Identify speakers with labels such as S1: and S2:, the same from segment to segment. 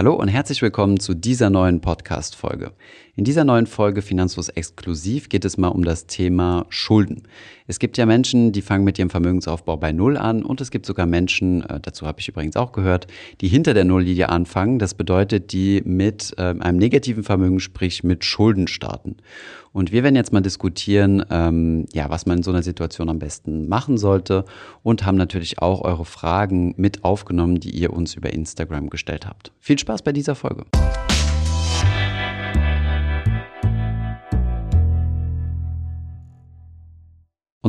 S1: Hallo und herzlich willkommen zu dieser neuen Podcast-Folge. In dieser neuen Folge Finanzlos Exklusiv geht es mal um das Thema Schulden. Es gibt ja Menschen, die fangen mit ihrem Vermögensaufbau bei Null an und es gibt sogar Menschen, äh, dazu habe ich übrigens auch gehört, die hinter der Nulllinie anfangen. Das bedeutet, die mit äh, einem negativen Vermögen, sprich mit Schulden starten. Und wir werden jetzt mal diskutieren, ähm, ja, was man in so einer Situation am besten machen sollte und haben natürlich auch eure Fragen mit aufgenommen, die ihr uns über Instagram gestellt habt. Viel Spaß bei dieser Folge.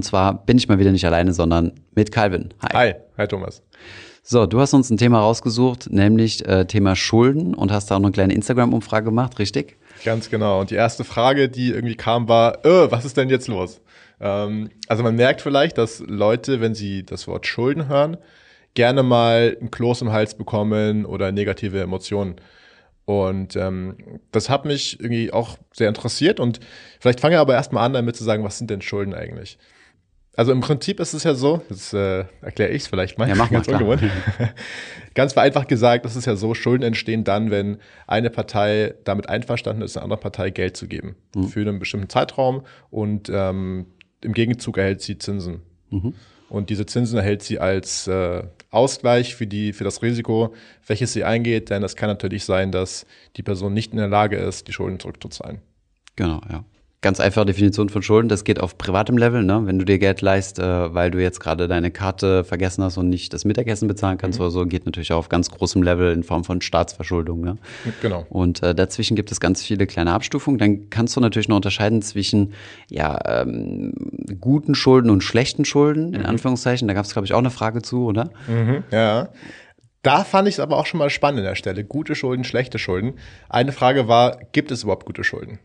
S1: Und zwar bin ich mal wieder nicht alleine, sondern mit Calvin.
S2: Hi. Hi, hi Thomas.
S1: So, du hast uns ein Thema rausgesucht, nämlich äh, Thema Schulden und hast da auch noch eine kleine Instagram-Umfrage gemacht, richtig?
S2: Ganz genau. Und die erste Frage, die irgendwie kam, war, äh, was ist denn jetzt los? Ähm, also man merkt vielleicht, dass Leute, wenn sie das Wort Schulden hören, gerne mal ein Kloß im Hals bekommen oder negative Emotionen. Und ähm, das hat mich irgendwie auch sehr interessiert. Und vielleicht fange ich aber erstmal an, damit zu sagen, was sind denn Schulden eigentlich? Also im Prinzip ist es ja so, jetzt äh, erkläre ich es vielleicht mal,
S1: ja, mach
S2: ganz ungewohnt. ganz vereinfacht gesagt, es ist ja so, Schulden entstehen dann, wenn eine Partei damit einverstanden ist, einer anderen Partei Geld zu geben mhm. für einen bestimmten Zeitraum und ähm, im Gegenzug erhält sie Zinsen. Mhm. Und diese Zinsen erhält sie als äh, Ausgleich für, die, für das Risiko, welches sie eingeht, denn es kann natürlich sein, dass die Person nicht in der Lage ist, die Schulden zurückzuzahlen.
S1: Genau, ja ganz einfache Definition von Schulden, das geht auf privatem Level, ne? wenn du dir Geld leist, äh, weil du jetzt gerade deine Karte vergessen hast und nicht das Mittagessen bezahlen kannst mhm. oder so, geht natürlich auch auf ganz großem Level in Form von Staatsverschuldung. Ne?
S2: Genau.
S1: Und äh, dazwischen gibt es ganz viele kleine Abstufungen. Dann kannst du natürlich noch unterscheiden zwischen ja, ähm, guten Schulden und schlechten Schulden, in mhm. Anführungszeichen. Da gab es, glaube ich, auch eine Frage zu, oder?
S2: Mhm, ja. Da fand ich es aber auch schon mal spannend an der Stelle. Gute Schulden, schlechte Schulden. Eine Frage war, gibt es überhaupt gute Schulden?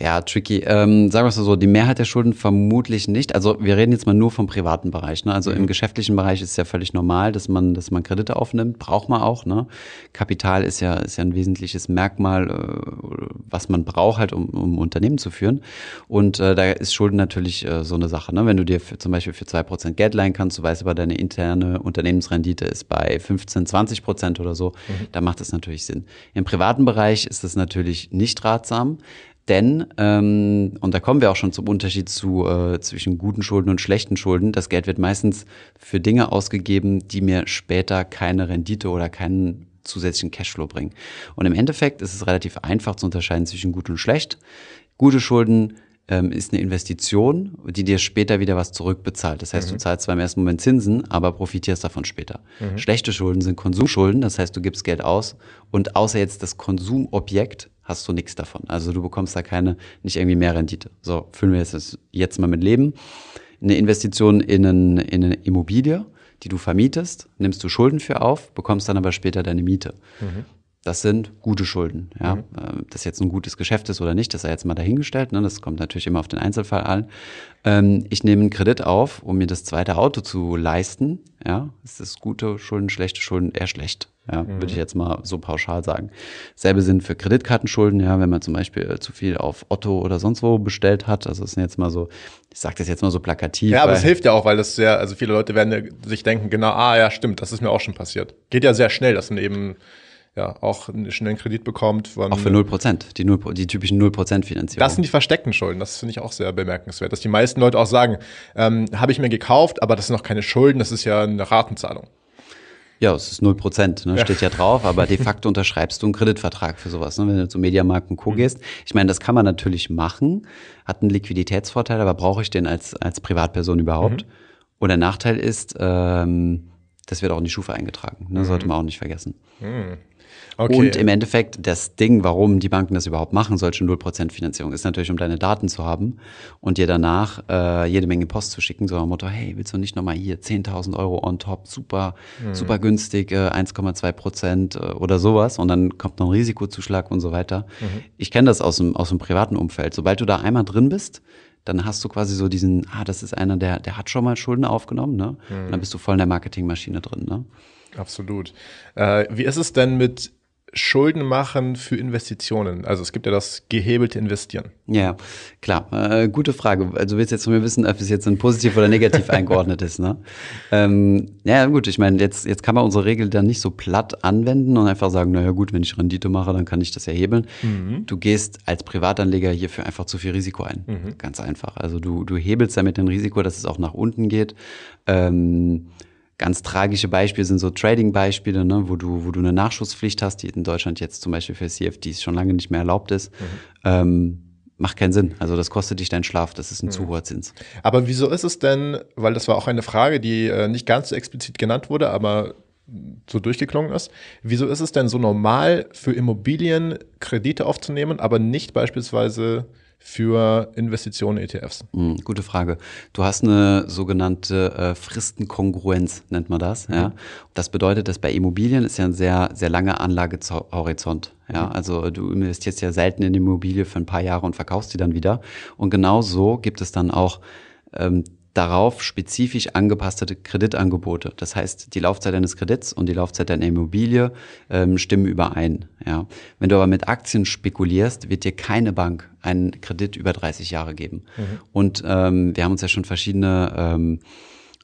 S1: Ja, tricky. Ähm, sagen wir es so, die Mehrheit der Schulden vermutlich nicht. Also wir reden jetzt mal nur vom privaten Bereich. Ne? Also mhm. im geschäftlichen Bereich ist es ja völlig normal, dass man, dass man Kredite aufnimmt. Braucht man auch. Ne? Kapital ist ja, ist ja ein wesentliches Merkmal, äh, was man braucht halt, um, um Unternehmen zu führen. Und äh, da ist Schulden natürlich äh, so eine Sache. Ne? Wenn du dir für, zum Beispiel für zwei Prozent Geld leihen kannst, du weißt aber, deine interne Unternehmensrendite ist bei 15, 20 Prozent oder so, mhm. da macht das natürlich Sinn. Im privaten Bereich ist das natürlich nicht ratsam. Denn, ähm, und da kommen wir auch schon zum Unterschied zu, äh, zwischen guten Schulden und schlechten Schulden, das Geld wird meistens für Dinge ausgegeben, die mir später keine Rendite oder keinen zusätzlichen Cashflow bringen. Und im Endeffekt ist es relativ einfach zu unterscheiden zwischen gut und schlecht. Gute Schulden ähm, ist eine Investition, die dir später wieder was zurückbezahlt. Das heißt, mhm. du zahlst zwar im ersten Moment Zinsen, aber profitierst davon später. Mhm. Schlechte Schulden sind Konsumschulden, das heißt, du gibst Geld aus und außer jetzt das Konsumobjekt hast du nichts davon. Also du bekommst da keine, nicht irgendwie mehr Rendite. So, füllen wir jetzt, jetzt mal mit Leben. Eine Investition in, einen, in eine Immobilie, die du vermietest, nimmst du Schulden für auf, bekommst dann aber später deine Miete. Mhm. Das sind gute Schulden. Ja? Mhm. Äh, das jetzt ein gutes Geschäft ist oder nicht, das sei jetzt mal dahingestellt. Ne? Das kommt natürlich immer auf den Einzelfall an. Ähm, ich nehme einen Kredit auf, um mir das zweite Auto zu leisten. Ja, ist das gute Schulden, schlechte Schulden eher schlecht. Ja, mhm. würde ich jetzt mal so pauschal sagen. Selbe sind für Kreditkartenschulden, ja, wenn man zum Beispiel äh, zu viel auf Otto oder sonst wo bestellt hat. Also das sind jetzt mal so, ich sage das jetzt mal so plakativ.
S2: Ja, aber es hilft ja auch, weil das sehr, also viele Leute werden sich denken, genau, ah ja, stimmt, das ist mir auch schon passiert. Geht ja sehr schnell, dass man eben ja, auch einen schnellen Kredit bekommt.
S1: Auch für 0%, die, 0, die typischen 0% Finanzierung.
S2: Das sind die versteckten Schulden, das finde ich auch sehr bemerkenswert, dass die meisten Leute auch sagen, ähm, habe ich mir gekauft, aber das sind noch keine Schulden, das ist ja eine Ratenzahlung.
S1: Ja, es ist 0%, ne, ja. steht ja drauf, aber de facto unterschreibst du einen Kreditvertrag für sowas, ne, wenn du zu Mediamarkt und Co. Mhm. gehst. Ich meine, das kann man natürlich machen, hat einen Liquiditätsvorteil, aber brauche ich den als, als Privatperson überhaupt? Mhm. Und der Nachteil ist, ähm, das wird auch in die Schufa eingetragen, ne, mhm. sollte man auch nicht vergessen. Mhm. Okay. Und im Endeffekt das Ding, warum die Banken das überhaupt machen, solche 0% Finanzierung, ist natürlich, um deine Daten zu haben und dir danach äh, jede Menge Post zu schicken, so am Motto, hey, willst du nicht nochmal hier 10.000 Euro on top, super, mhm. super günstig, äh, 1,2 Prozent äh, oder sowas und dann kommt noch ein Risikozuschlag und so weiter. Mhm. Ich kenne das aus dem, aus dem privaten Umfeld. Sobald du da einmal drin bist, dann hast du quasi so diesen, ah, das ist einer, der, der hat schon mal Schulden aufgenommen, ne? Mhm. Und dann bist du voll in der Marketingmaschine drin, ne?
S2: Absolut. Äh, wie ist es denn mit Schulden machen für Investitionen? Also es gibt ja das gehebelte Investieren.
S1: Ja, klar. Äh, gute Frage. Also du willst jetzt von mir wissen, ob es jetzt ein positiv oder negativ eingeordnet ist. Ne? Ähm, ja, gut. Ich meine, jetzt, jetzt kann man unsere Regel dann nicht so platt anwenden und einfach sagen, naja gut, wenn ich Rendite mache, dann kann ich das erhebeln. Mhm. Du gehst als Privatanleger hierfür einfach zu viel Risiko ein. Mhm. Ganz einfach. Also du, du hebelst damit ein Risiko, dass es auch nach unten geht. Ähm, Ganz tragische Beispiele sind so Trading-Beispiele, ne, wo du, wo du eine Nachschusspflicht hast, die in Deutschland jetzt zum Beispiel für CFDs schon lange nicht mehr erlaubt ist. Mhm. Ähm, macht keinen Sinn. Also das kostet dich deinen Schlaf, das ist ein mhm. zu hoher Zins.
S2: Aber wieso ist es denn, weil das war auch eine Frage, die äh, nicht ganz so explizit genannt wurde, aber so durchgeklungen ist. Wieso ist es denn so normal für Immobilien Kredite aufzunehmen, aber nicht beispielsweise für Investitionen ETFs?
S1: Mhm, gute Frage. Du hast eine sogenannte äh, Fristenkongruenz, nennt man das. Mhm. Ja? Das bedeutet, dass bei Immobilien ist ja ein sehr, sehr langer Anlagehorizont. Ja, mhm. also du investierst ja selten in Immobilie für ein paar Jahre und verkaufst sie dann wieder. Und genau so gibt es dann auch ähm, darauf spezifisch angepasste Kreditangebote. Das heißt, die Laufzeit deines Kredits und die Laufzeit deiner Immobilie ähm, stimmen überein. Ja. Wenn du aber mit Aktien spekulierst, wird dir keine Bank einen Kredit über 30 Jahre geben. Mhm. Und ähm, wir haben uns ja schon verschiedene ähm,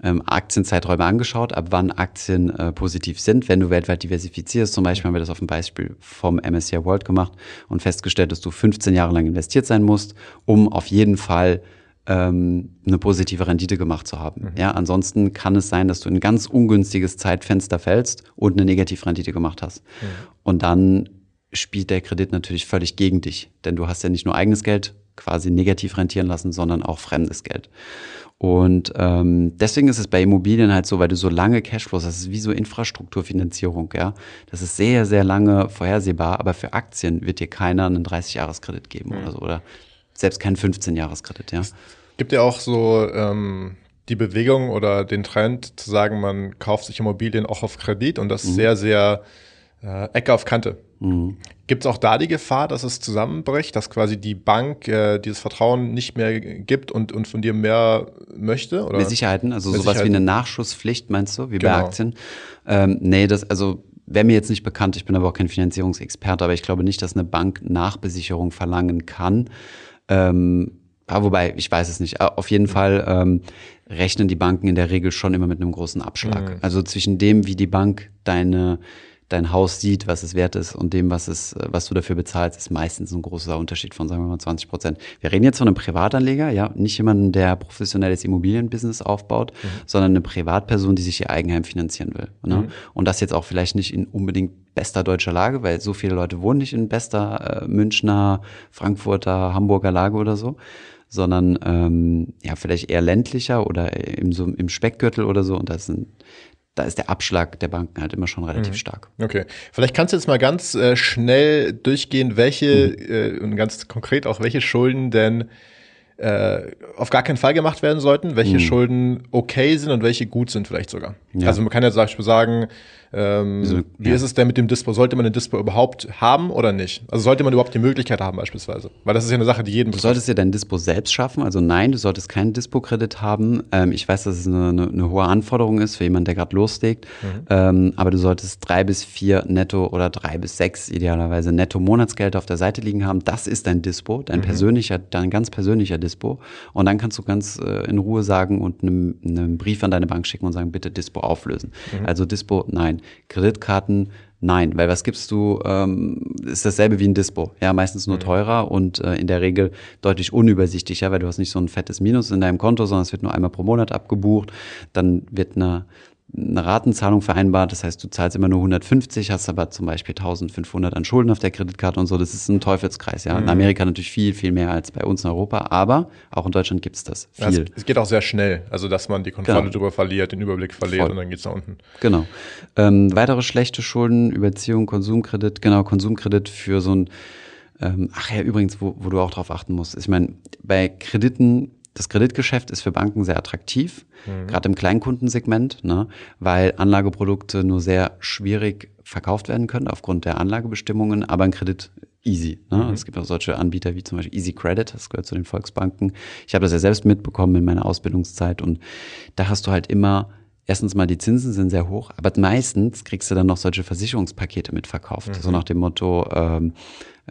S1: ähm, Aktienzeiträume angeschaut, ab wann Aktien äh, positiv sind. Wenn du weltweit diversifizierst, zum Beispiel haben wir das auf dem Beispiel vom MSCI World gemacht und festgestellt, dass du 15 Jahre lang investiert sein musst, um auf jeden Fall ähm, eine positive Rendite gemacht zu haben. Mhm. Ja, ansonsten kann es sein, dass du in ein ganz ungünstiges Zeitfenster fällst und eine Negativrendite gemacht hast. Mhm. Und dann spielt der Kredit natürlich völlig gegen dich, denn du hast ja nicht nur eigenes Geld quasi negativ rentieren lassen, sondern auch fremdes Geld. Und ähm, deswegen ist es bei Immobilien halt so, weil du so lange Cashflows, das ist wie so Infrastrukturfinanzierung, ja. Das ist sehr, sehr lange vorhersehbar, aber für Aktien wird dir keiner einen 30-Jahres-Kredit geben mhm. oder so. Oder selbst kein 15-Jahres-Kredit, ja. Es
S2: gibt ja auch so ähm, die Bewegung oder den Trend zu sagen, man kauft sich Immobilien auch auf Kredit und das mhm. sehr, sehr äh, Ecke auf Kante. Mhm. Gibt es auch da die Gefahr, dass es zusammenbricht, dass quasi die Bank äh, dieses Vertrauen nicht mehr gibt und, und von dir mehr möchte? Oder?
S1: Mehr Sicherheiten, also mehr sowas Sicherheiten. wie eine Nachschusspflicht, meinst du, wie genau. bei Aktien? Ähm, nee, das, also wäre mir jetzt nicht bekannt, ich bin aber auch kein Finanzierungsexperte, aber ich glaube nicht, dass eine Bank Nachbesicherung verlangen kann. Ähm, ja, wobei, ich weiß es nicht. Auf jeden Fall ähm, rechnen die Banken in der Regel schon immer mit einem großen Abschlag. Mhm. Also zwischen dem, wie die Bank deine dein Haus sieht, was es wert ist und dem, was es, was du dafür bezahlst, ist meistens ein großer Unterschied von, sagen wir mal, 20 Prozent. Wir reden jetzt von einem Privatanleger, ja, nicht jemanden, der professionelles Immobilienbusiness aufbaut, mhm. sondern eine Privatperson, die sich ihr Eigenheim finanzieren will. Ne? Mhm. Und das jetzt auch vielleicht nicht in unbedingt bester deutscher Lage, weil so viele Leute wohnen nicht in bester äh, Münchner, Frankfurter, Hamburger Lage oder so, sondern ähm, ja vielleicht eher ländlicher oder im, so, im Speckgürtel oder so. Und das sind da ist der Abschlag der Banken halt immer schon relativ mhm. stark.
S2: Okay. Vielleicht kannst du jetzt mal ganz äh, schnell durchgehen, welche mhm. äh, und ganz konkret auch welche Schulden denn äh, auf gar keinen Fall gemacht werden sollten, welche mhm. Schulden okay sind und welche gut sind vielleicht sogar. Ja. Also man kann ja zum Beispiel sagen, ähm, also, wie ja. ist es denn mit dem Dispo? Sollte man ein Dispo überhaupt haben oder nicht? Also sollte man überhaupt die Möglichkeit haben beispielsweise? Weil das ist ja eine Sache, die jeden
S1: Du solltest ja dein Dispo selbst schaffen. Also nein, du solltest keinen Dispo-Kredit haben. Ähm, ich weiß, dass es eine, eine, eine, hohe Anforderung ist für jemanden, der gerade loslegt. Mhm. Ähm, aber du solltest drei bis vier Netto oder drei bis sechs idealerweise Netto-Monatsgelder auf der Seite liegen haben. Das ist dein Dispo, dein mhm. persönlicher, dein ganz persönlicher Dispo. Und dann kannst du ganz äh, in Ruhe sagen und einen, einen Brief an deine Bank schicken und sagen, bitte Dispo auflösen. Mhm. Also Dispo, nein. Kreditkarten, nein, weil was gibst du, ähm, ist dasselbe wie ein Dispo. Ja, meistens nur mhm. teurer und äh, in der Regel deutlich unübersichtlicher, weil du hast nicht so ein fettes Minus in deinem Konto, sondern es wird nur einmal pro Monat abgebucht. Dann wird eine eine Ratenzahlung vereinbart. Das heißt, du zahlst immer nur 150, hast aber zum Beispiel 1500 an Schulden auf der Kreditkarte und so. Das ist ein Teufelskreis. Ja. Mhm. In Amerika natürlich viel, viel mehr als bei uns in Europa, aber auch in Deutschland gibt es das viel. Ja,
S2: es, geht auch sehr schnell, also dass man die Kontrolle genau. darüber verliert, den Überblick verliert Voll. und dann geht's nach unten.
S1: Genau. Ähm, weitere schlechte Schulden, Überziehung, Konsumkredit, genau, Konsumkredit für so ein ähm, ach ja, übrigens, wo, wo du auch drauf achten musst. Ich meine, bei Krediten das Kreditgeschäft ist für Banken sehr attraktiv, mhm. gerade im Kleinkundensegment, ne, weil Anlageprodukte nur sehr schwierig verkauft werden können aufgrund der Anlagebestimmungen, aber ein Kredit easy. Ne? Mhm. Es gibt auch solche Anbieter wie zum Beispiel Easy Credit, das gehört zu den Volksbanken. Ich habe das ja selbst mitbekommen in meiner Ausbildungszeit und da hast du halt immer erstens mal die Zinsen sind sehr hoch, aber meistens kriegst du dann noch solche Versicherungspakete mitverkauft, mhm. so nach dem Motto ähm,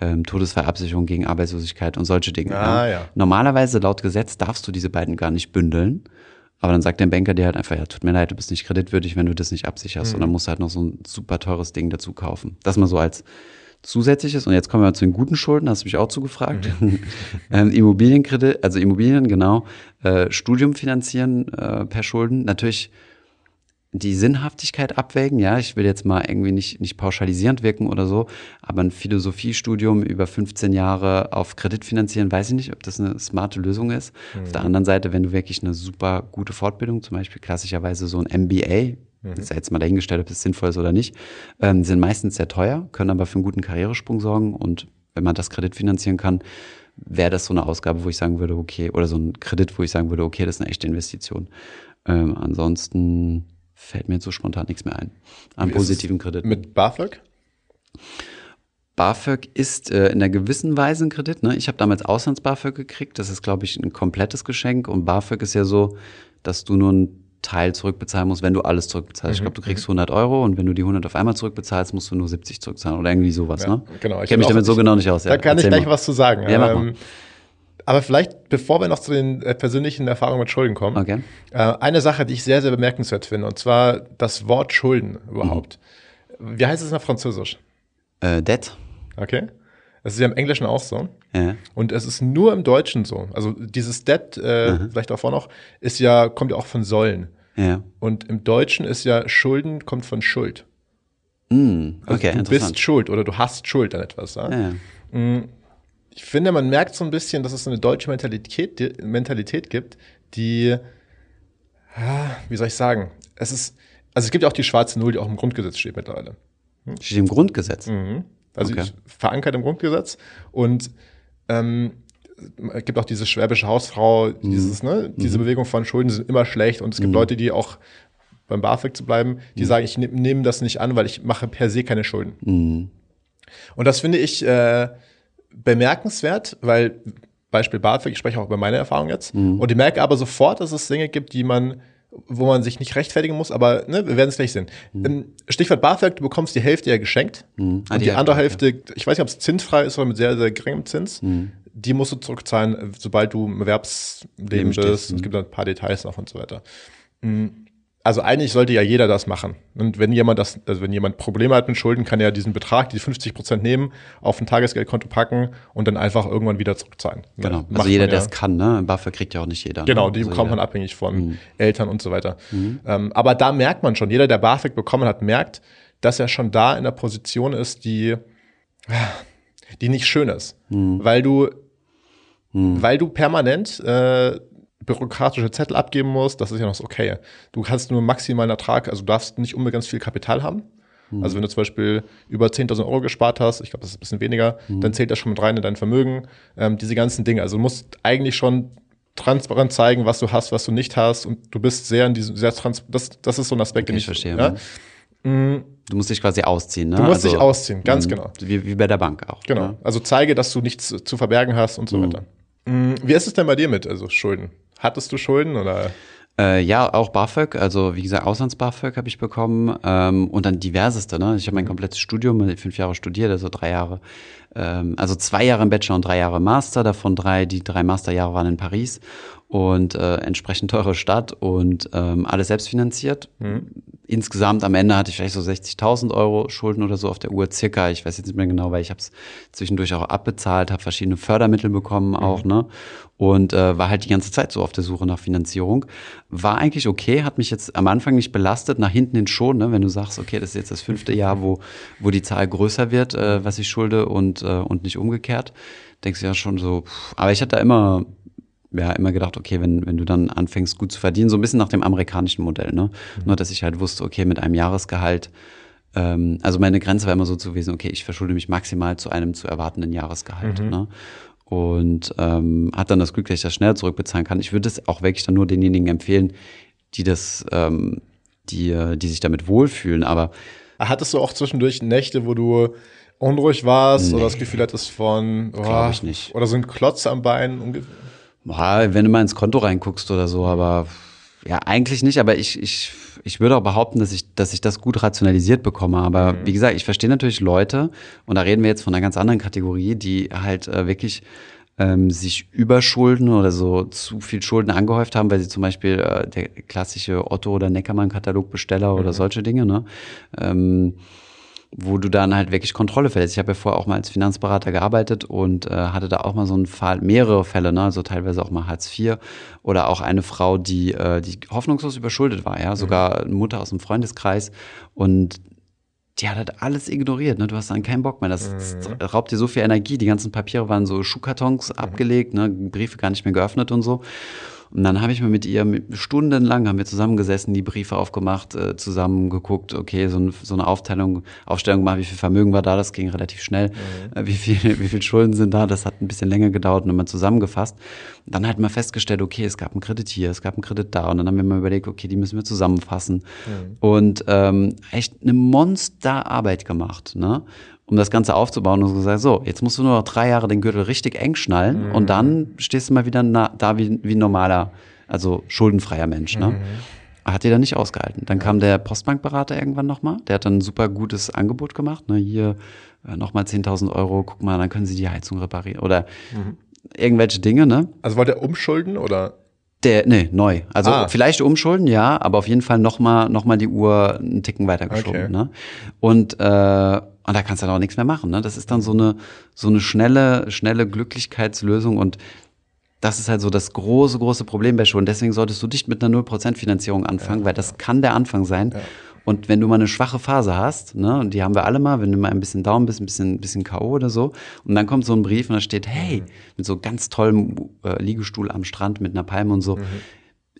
S1: ähm, Todesfallabsicherung gegen Arbeitslosigkeit und solche Dinge.
S2: Ah, ja.
S1: Normalerweise laut Gesetz darfst du diese beiden gar nicht bündeln. Aber dann sagt der Banker dir halt einfach, ja, tut mir leid, du bist nicht kreditwürdig, wenn du das nicht absicherst. Mhm. Und dann musst du halt noch so ein super teures Ding dazu kaufen. Das mal so als zusätzliches. Und jetzt kommen wir zu den guten Schulden, hast du mich auch zugefragt. Mhm. ähm, Immobilienkredit, also Immobilien, genau. Äh, Studium finanzieren äh, per Schulden. Natürlich die Sinnhaftigkeit abwägen. Ja, ich will jetzt mal irgendwie nicht, nicht pauschalisierend wirken oder so, aber ein Philosophiestudium über 15 Jahre auf Kredit finanzieren, weiß ich nicht, ob das eine smarte Lösung ist. Mhm. Auf der anderen Seite, wenn du wirklich eine super gute Fortbildung, zum Beispiel klassischerweise so ein MBA, mhm. ist ja jetzt mal dahingestellt, ob das sinnvoll ist oder nicht, ähm, sind meistens sehr teuer, können aber für einen guten Karrieresprung sorgen und wenn man das Kredit finanzieren kann, wäre das so eine Ausgabe, wo ich sagen würde, okay, oder so ein Kredit, wo ich sagen würde, okay, das ist eine echte Investition. Ähm, ansonsten fällt mir jetzt so spontan nichts mehr ein. An Wie positiven Krediten.
S2: Mit BAföG?
S1: BAföG ist äh, in einer gewissen Weise ein Kredit. Ne? Ich habe damals Auslands-BAföG gekriegt. Das ist, glaube ich, ein komplettes Geschenk. Und BAföG ist ja so, dass du nur einen Teil zurückbezahlen musst, wenn du alles zurückbezahlst. Mhm. Ich glaube, du kriegst 100 mhm. Euro und wenn du die 100 auf einmal zurückbezahlst, musst du nur 70 zurückzahlen oder irgendwie sowas. Ja, ne?
S2: Genau.
S1: Ich kenne mich damit so genau nicht aus.
S2: Da ja, kann ich gleich mal. was zu sagen. Ja. Ähm, aber vielleicht, bevor wir noch zu den äh, persönlichen Erfahrungen mit Schulden kommen,
S1: okay.
S2: äh, eine Sache, die ich sehr, sehr bemerkenswert finde, und zwar das Wort Schulden überhaupt. Mhm. Wie heißt es auf Französisch?
S1: Äh, Debt.
S2: Okay. Es ist ja im Englischen auch so.
S1: Ja.
S2: Und es ist nur im Deutschen so. Also dieses Debt, äh, mhm. vielleicht davor noch, ist ja, kommt ja auch von Sollen.
S1: Ja.
S2: Und im Deutschen ist ja Schulden kommt von Schuld.
S1: Mm, okay,
S2: also du bist schuld oder du hast Schuld an etwas. Ja?
S1: Ja.
S2: Mm, ich finde, man merkt so ein bisschen, dass es eine deutsche Mentalität, Mentalität gibt, die, wie soll ich sagen, es ist, also es gibt ja auch die schwarze Null, die auch im Grundgesetz steht mittlerweile.
S1: Hm? Steht im Grundgesetz?
S2: Mhm. Also okay. verankert im Grundgesetz und ähm, es gibt auch diese schwäbische Hausfrau, mhm. dieses, ne, diese mhm. Bewegung von Schulden sind immer schlecht und es gibt mhm. Leute, die auch beim BAföG zu bleiben, die mhm. sagen, ich nehme nehm das nicht an, weil ich mache per se keine Schulden.
S1: Mhm.
S2: Und das finde ich äh, bemerkenswert, weil Beispiel BAföG, ich spreche auch über meine Erfahrung jetzt. Mhm. Und ich merke aber sofort, dass es Dinge gibt, die man, wo man sich nicht rechtfertigen muss, aber ne, wir werden es gleich sehen. Mhm. Stichwort BAföG, du bekommst die Hälfte ja geschenkt.
S1: Mhm.
S2: Ah, und die, die andere Hälfte, ja. ich weiß nicht, ob es zinsfrei ist oder mit sehr, sehr geringem Zins.
S1: Mhm.
S2: Die musst du zurückzahlen, sobald du im Erwerbsleben bist. Es mhm. gibt ein paar Details noch und so weiter. Mhm also eigentlich sollte ja jeder das machen. Und wenn jemand das, also wenn jemand Probleme hat mit Schulden, kann er diesen Betrag, die 50 Prozent nehmen, auf ein Tagesgeldkonto packen und dann einfach irgendwann wieder zurückzahlen.
S1: Genau. also jeder, ja. der es kann, ne? BAföG kriegt ja auch nicht jeder.
S2: Genau,
S1: ne?
S2: die
S1: also
S2: bekommt man abhängig von mhm. Eltern und so weiter.
S1: Mhm.
S2: Ähm, aber da merkt man schon, jeder, der BAföG bekommen hat, merkt, dass er schon da in der Position ist, die, die nicht schön ist.
S1: Mhm.
S2: Weil du, mhm. weil du permanent äh, bürokratische Zettel abgeben musst, das ist ja noch so okay. Du hast nur maximalen Ertrag, also du darfst nicht unbegrenzt viel Kapital haben. Mhm. Also wenn du zum Beispiel über 10.000 Euro gespart hast, ich glaube, das ist ein bisschen weniger, mhm. dann zählt das schon mit rein in dein Vermögen. Ähm, diese ganzen Dinge. Also du musst eigentlich schon transparent zeigen, was du hast, was du nicht hast. Und du bist sehr in diesem, sehr trans das, das ist so ein Aspekt,
S1: okay,
S2: den
S1: ich verstehe.
S2: Ja?
S1: Mhm. Du musst dich quasi ausziehen, ne?
S2: Du musst also, dich ausziehen, ganz mhm. genau.
S1: Wie, wie bei der Bank auch.
S2: Genau. Ne? Also zeige, dass du nichts zu verbergen hast und so mhm. weiter. Wie ist es denn bei dir mit, also Schulden? Hattest du Schulden oder?
S1: Äh, ja, auch BAföG, also wie gesagt, Auslands-BAföG habe ich bekommen ähm, und dann diverseste. Ne? Ich habe mein komplettes Studium, fünf Jahre studiert, also drei Jahre, ähm, also zwei Jahre im Bachelor und drei Jahre Master, davon drei, die drei Masterjahre waren in Paris und äh, entsprechend teure Stadt und ähm, alles selbst finanziert.
S2: Mhm.
S1: Insgesamt am Ende hatte ich vielleicht so 60.000 Euro Schulden oder so auf der Uhr, circa. Ich weiß jetzt nicht mehr genau, weil ich habe es zwischendurch auch abbezahlt, habe verschiedene Fördermittel bekommen mhm. auch, ne? Und äh, war halt die ganze Zeit so auf der Suche nach Finanzierung. War eigentlich okay, hat mich jetzt am Anfang nicht belastet, nach hinten hin schon, ne? wenn du sagst, okay, das ist jetzt das fünfte Jahr, wo, wo die Zahl größer wird, äh, was ich schulde und, äh, und nicht umgekehrt. Denkst du ja schon so, pff, aber ich hatte da immer ja immer gedacht, okay, wenn, wenn du dann anfängst, gut zu verdienen, so ein bisschen nach dem amerikanischen Modell, ne? Mhm. Nur, dass ich halt wusste, okay, mit einem Jahresgehalt, ähm, also meine Grenze war immer so gewesen, okay, ich verschulde mich maximal zu einem zu erwartenden Jahresgehalt, mhm. ne? Und ähm, hat dann das Glück, dass ich das schnell zurückbezahlen kann. Ich würde es auch wirklich dann nur denjenigen empfehlen, die das, ähm, die, die sich damit wohlfühlen, aber
S2: Hattest du auch zwischendurch Nächte, wo du unruhig warst nee. oder das Gefühl hattest von,
S1: oh, ich nicht.
S2: oder so ein Klotz am Bein ungefähr?
S1: Boah, wenn du mal ins Konto reinguckst oder so, aber Ja, eigentlich nicht, aber ich, ich, ich würde auch behaupten, dass ich, dass ich das gut rationalisiert bekomme. Aber wie gesagt, ich verstehe natürlich Leute, und da reden wir jetzt von einer ganz anderen Kategorie, die halt äh, wirklich ähm, sich überschulden oder so zu viel Schulden angehäuft haben, weil sie zum Beispiel äh, der klassische Otto- oder Neckermann-Katalog-Besteller oder solche Dinge, ne? Ähm, wo du dann halt wirklich Kontrolle verlierst. Ich habe ja vorher auch mal als Finanzberater gearbeitet und äh, hatte da auch mal so einen Fall, mehrere Fälle, ne? also teilweise auch mal Hartz IV oder auch eine Frau, die, äh, die hoffnungslos überschuldet war, ja, sogar eine Mutter aus dem Freundeskreis und die hat halt alles ignoriert, ne? Du hast dann keinen Bock mehr. Das, das raubt dir so viel Energie. Die ganzen Papiere waren so Schuhkartons abgelegt, ne? Briefe gar nicht mehr geöffnet und so. Und dann habe ich mir mit ihr stundenlang haben wir zusammengesessen, die Briefe aufgemacht, äh, zusammen geguckt, okay, so, ein, so eine Aufteilung, Aufstellung gemacht, wie viel Vermögen war da, das ging relativ schnell, äh, wie viel, wie viel Schulden sind da, das hat ein bisschen länger gedauert und immer zusammengefasst. Und dann halt mal festgestellt, okay, es gab einen Kredit hier, es gab einen Kredit da und dann haben wir mal überlegt, okay, die müssen wir zusammenfassen. Und ähm, echt eine Monsterarbeit gemacht, ne? Um das Ganze aufzubauen und so gesagt, so, jetzt musst du nur noch drei Jahre den Gürtel richtig eng schnallen und dann stehst du mal wieder na, da wie, wie ein normaler, also schuldenfreier Mensch. Ne? Hat die dann nicht ausgehalten. Dann kam der Postbankberater irgendwann nochmal, der hat dann ein super gutes Angebot gemacht. Ne? Hier äh, nochmal 10.000 Euro, guck mal, dann können Sie die Heizung reparieren oder irgendwelche Dinge, ne?
S2: Also wollte er umschulden oder?
S1: Der, nee, neu. Also
S2: Ah.
S1: vielleicht umschulden, ja, aber auf jeden Fall nochmal noch mal die Uhr einen Ticken weitergeschoben.
S2: Okay.
S1: Ne? Und, äh, und da kannst du dann auch nichts mehr machen. Ne? Das ist dann so eine, so eine schnelle, schnelle Glücklichkeitslösung und das ist halt so das große, große Problem bei Schulden. Deswegen solltest du nicht mit einer 0% Finanzierung anfangen, weil das kann der Anfang sein. Und wenn du mal eine schwache Phase hast, ne, und die haben wir alle mal, wenn du mal ein bisschen down bist, ein bisschen, ein bisschen K.O. oder so, und dann kommt so ein Brief und da steht, hey, mit so ganz tollem äh, Liegestuhl am Strand mit einer Palme und so,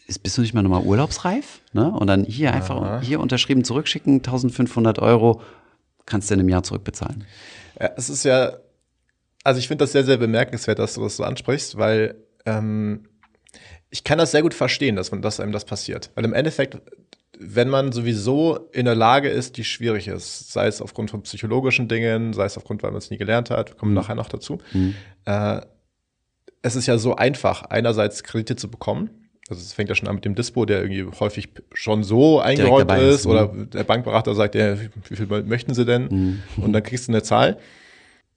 S1: ist, bist du nicht mal nochmal urlaubsreif? Ne? Und dann hier einfach, hier unterschrieben zurückschicken, 1500 Euro, kannst du in einem Jahr zurückbezahlen.
S2: Ja, es ist ja, also ich finde das sehr, sehr bemerkenswert, dass du das so ansprichst, weil ähm, ich kann das sehr gut verstehen, dass, man, dass einem das passiert. Weil im Endeffekt, wenn man sowieso in der Lage ist, die schwierig ist, sei es aufgrund von psychologischen Dingen, sei es aufgrund, weil man es nie gelernt hat, wir kommen nachher noch dazu, äh, es ist ja so einfach, einerseits Kredite zu bekommen. Also es fängt ja schon an mit dem Dispo, der irgendwie häufig schon so eingeräumt ist,
S1: ist,
S2: oder der Bankberater sagt, ja, wie viel möchten Sie denn? Und dann kriegst du eine Zahl.